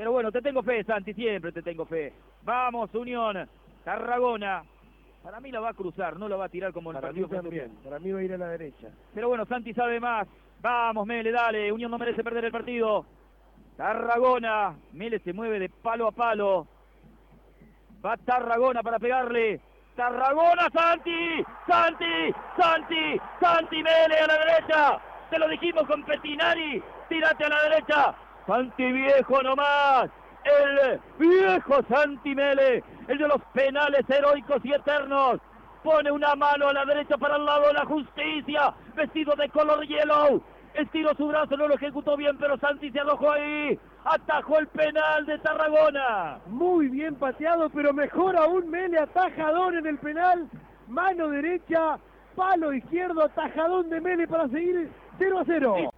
Pero bueno, te tengo fe, Santi, siempre te tengo fe. Vamos, Unión. Tarragona. Para mí la va a cruzar, no la va a tirar como el Para mí partido. también, para mí va a ir a la derecha. Pero bueno, Santi sabe más. Vamos, Mele, dale. Unión no merece perder el partido. Tarragona. Mele se mueve de palo a palo. Va Tarragona para pegarle. Tarragona, Santi. Santi, Santi, Santi Mele a la derecha. Te lo dijimos con Petinari. Tírate a la derecha. Santi viejo nomás. El viejo Santi Mele. El de los penales heroicos y eternos. Pone una mano a la derecha para el lado de la justicia. Vestido de color yellow. Estiró su brazo, no lo ejecutó bien, pero Santi se arrojó ahí. Atajó el penal de Tarragona. Muy bien pateado, pero mejor aún Mele atajador en el penal. Mano derecha, palo izquierdo, atajadón de Mele para seguir 0 a 0.